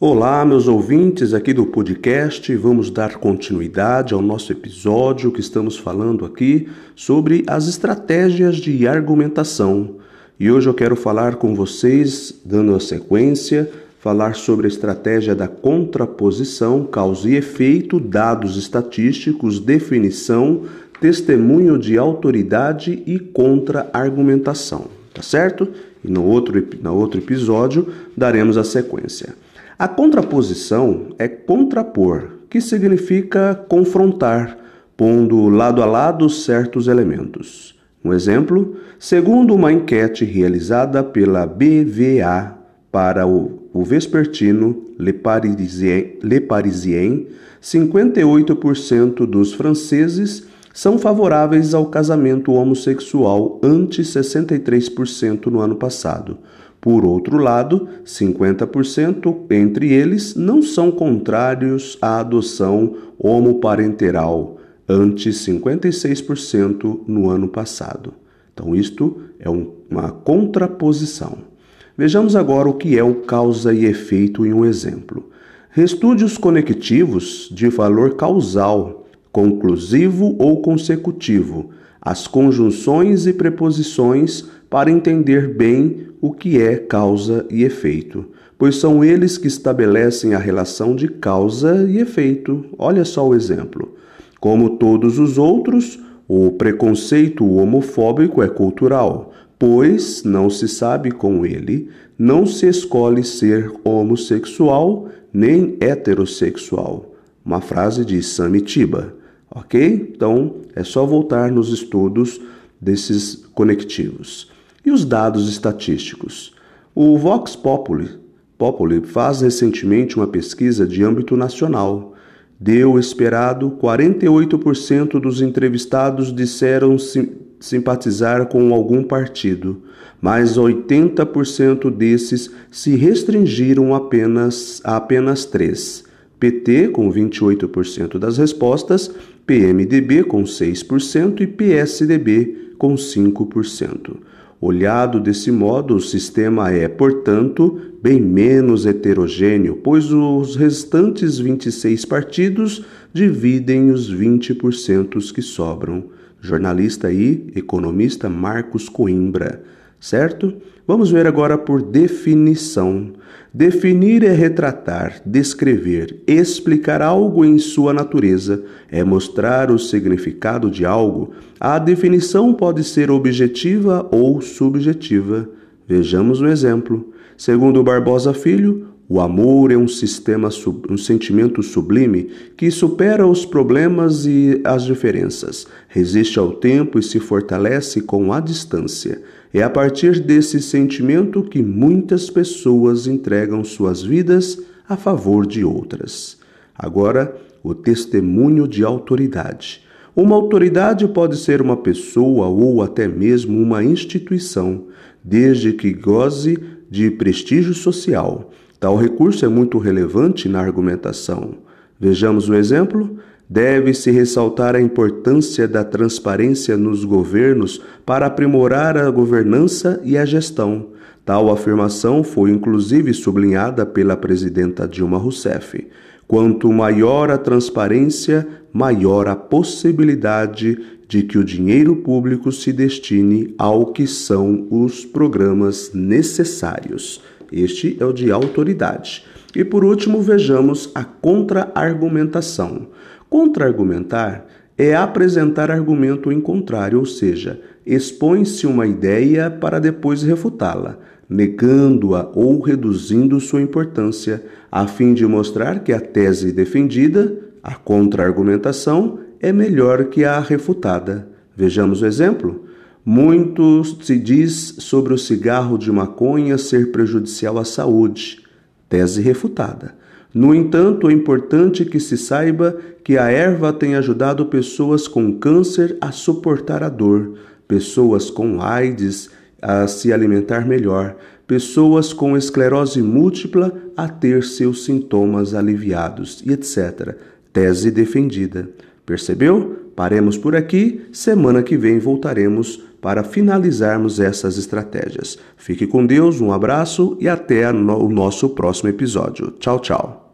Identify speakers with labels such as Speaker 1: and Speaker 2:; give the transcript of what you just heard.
Speaker 1: Olá, meus ouvintes aqui do podcast. Vamos dar continuidade ao nosso episódio que estamos falando aqui sobre as estratégias de argumentação. E hoje eu quero falar com vocês, dando a sequência, falar sobre a estratégia da contraposição, causa e efeito, dados estatísticos, definição, testemunho de autoridade e contra-argumentação. Tá certo? E no outro, no outro episódio daremos a sequência. A contraposição é contrapor, que significa confrontar, pondo lado a lado certos elementos. Um exemplo, segundo uma enquete realizada pela BVA para o, o vespertino Le Parisien, Le Parisien 58% dos franceses são favoráveis ao casamento homossexual ante 63% no ano passado. Por outro lado, 50% entre eles não são contrários à adoção homoparenteral, ante 56% no ano passado. Então, isto é um, uma contraposição. Vejamos agora o que é o causa e efeito em um exemplo. Restúdios conectivos de valor causal, conclusivo ou consecutivo, as conjunções e preposições para entender bem o que é causa e efeito, pois são eles que estabelecem a relação de causa e efeito. Olha só o exemplo. Como todos os outros, o preconceito homofóbico é cultural, pois não se sabe com ele, não se escolhe ser homossexual nem heterossexual. Uma frase de Samitiba, ok? Então é só voltar nos estudos desses conectivos. E os dados estatísticos? O Vox Populi, Populi faz recentemente uma pesquisa de âmbito nacional. Deu o esperado, 48% dos entrevistados disseram sim, simpatizar com algum partido, mas 80% desses se restringiram apenas a apenas três. PT com 28% das respostas, PMDB com 6% e PSDB com 5%. Olhado desse modo, o sistema é, portanto, bem menos heterogêneo, pois os restantes 26 partidos dividem os 20% que sobram. Jornalista aí, economista Marcos Coimbra certo? Vamos ver agora por definição. Definir é retratar, descrever, explicar algo em sua natureza, é mostrar o significado de algo. A definição pode ser objetiva ou subjetiva. Vejamos um exemplo. Segundo Barbosa Filho, o amor é um sistema, um sentimento sublime que supera os problemas e as diferenças, resiste ao tempo e se fortalece com a distância. É a partir desse sentimento que muitas pessoas entregam suas vidas a favor de outras. Agora, o testemunho de autoridade. Uma autoridade pode ser uma pessoa ou até mesmo uma instituição, desde que goze de prestígio social. Tal recurso é muito relevante na argumentação. Vejamos um exemplo. Deve-se ressaltar a importância da transparência nos governos para aprimorar a governança e a gestão. Tal afirmação foi inclusive sublinhada pela presidenta Dilma Rousseff. Quanto maior a transparência, maior a possibilidade de que o dinheiro público se destine ao que são os programas necessários. Este é o de autoridade. E por último, vejamos a contra-argumentação. Contra-argumentar é apresentar argumento em contrário, ou seja, expõe-se uma ideia para depois refutá-la, negando-a ou reduzindo sua importância, a fim de mostrar que a tese defendida, a contra-argumentação, é melhor que a refutada. Vejamos o exemplo. Muito se diz sobre o cigarro de maconha ser prejudicial à saúde. Tese refutada. No entanto, é importante que se saiba que a erva tem ajudado pessoas com câncer a suportar a dor, pessoas com AIDS a se alimentar melhor, pessoas com esclerose múltipla a ter seus sintomas aliviados, etc. Tese defendida. Percebeu? Paremos por aqui. Semana que vem voltaremos para finalizarmos essas estratégias. Fique com Deus, um abraço e até o nosso próximo episódio. Tchau, tchau.